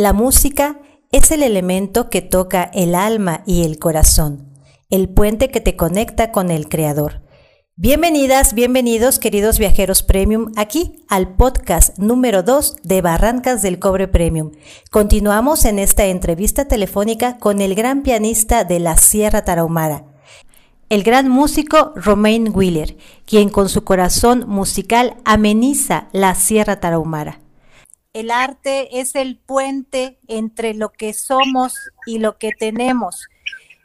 La música es el elemento que toca el alma y el corazón, el puente que te conecta con el Creador. Bienvenidas, bienvenidos queridos viajeros premium aquí al podcast número 2 de Barrancas del Cobre Premium. Continuamos en esta entrevista telefónica con el gran pianista de la Sierra Tarahumara, el gran músico Romain Wheeler, quien con su corazón musical ameniza la Sierra Tarahumara. El arte es el puente entre lo que somos y lo que tenemos.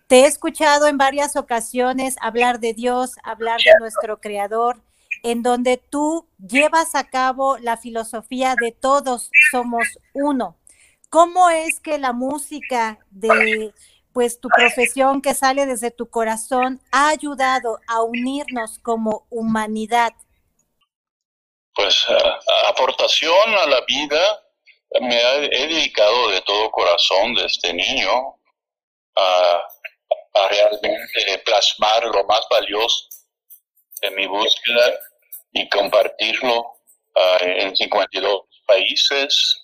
Te he escuchado en varias ocasiones hablar de Dios, hablar de nuestro Creador, en donde tú llevas a cabo la filosofía de todos somos uno. ¿Cómo es que la música de pues tu profesión que sale desde tu corazón ha ayudado a unirnos como humanidad? Pues aportación a la vida me he dedicado de todo corazón desde niño a, realmente plasmar lo más valioso de mi búsqueda y compartirlo en 52 países.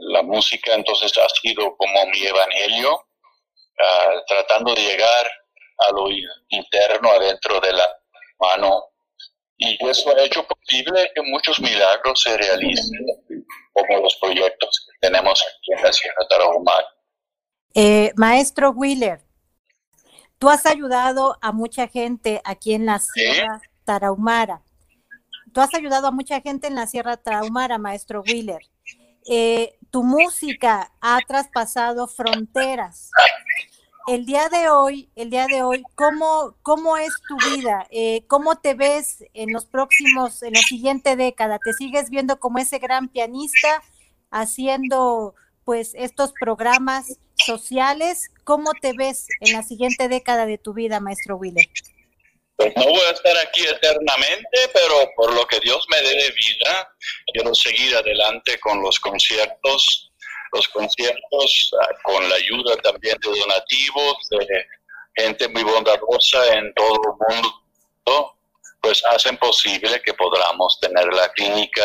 la música entonces ha sido como mi evangelio, tratando de llegar a lo interno, adentro de la mano y eso ha hecho posible que muchos milagros se realicen, como los proyectos que tenemos aquí en la Sierra Tarahumara. Eh, maestro Wheeler, tú has ayudado a mucha gente aquí en la Sierra Tarahumara. Tú has ayudado a mucha gente en la Sierra Tarahumara, maestro Wheeler. Eh, tu música ha traspasado fronteras el día de hoy, el día de hoy, ¿cómo, cómo es tu vida? Eh, ¿Cómo te ves en los próximos, en la siguiente década? ¿Te sigues viendo como ese gran pianista haciendo pues estos programas sociales? ¿Cómo te ves en la siguiente década de tu vida, maestro Willer? Pues no voy a estar aquí eternamente, pero por lo que Dios me dé de vida, quiero seguir adelante con los conciertos los conciertos ah, con la ayuda también de donativos, de gente muy bondadosa en todo el mundo, pues hacen posible que podamos tener la clínica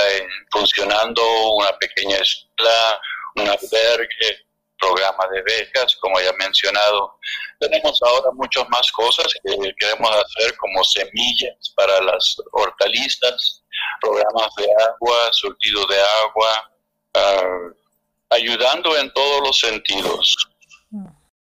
funcionando, una pequeña escuela, un albergue, programa de becas, como ya he mencionado. Tenemos ahora muchas más cosas que queremos hacer, como semillas para las hortalizas, programas de agua, surtido de agua, uh, ayudando en todos los sentidos.